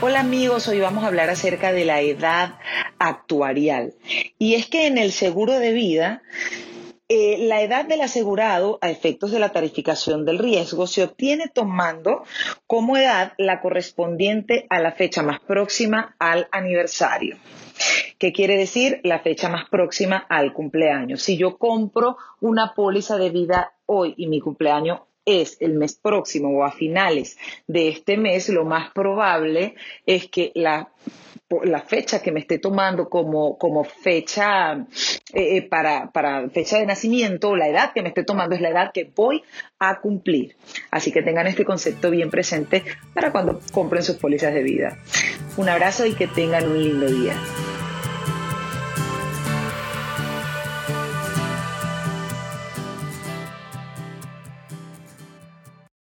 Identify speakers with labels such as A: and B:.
A: Hola amigos, hoy vamos a hablar acerca de la edad actuarial. Y es que en el seguro de vida, eh, la edad del asegurado a efectos de la tarificación del riesgo se obtiene tomando como edad la correspondiente a la fecha más próxima al aniversario. ¿Qué quiere decir? La fecha más próxima al cumpleaños. Si yo compro una póliza de vida hoy y mi cumpleaños es el mes próximo o a finales de este mes, lo más probable es que la fecha que me esté tomando como, como fecha eh, eh, para, para fecha de nacimiento, la edad que me esté tomando es la edad que voy a cumplir. Así que tengan este concepto bien presente para cuando compren sus pólizas de vida. Un abrazo y que tengan un lindo día.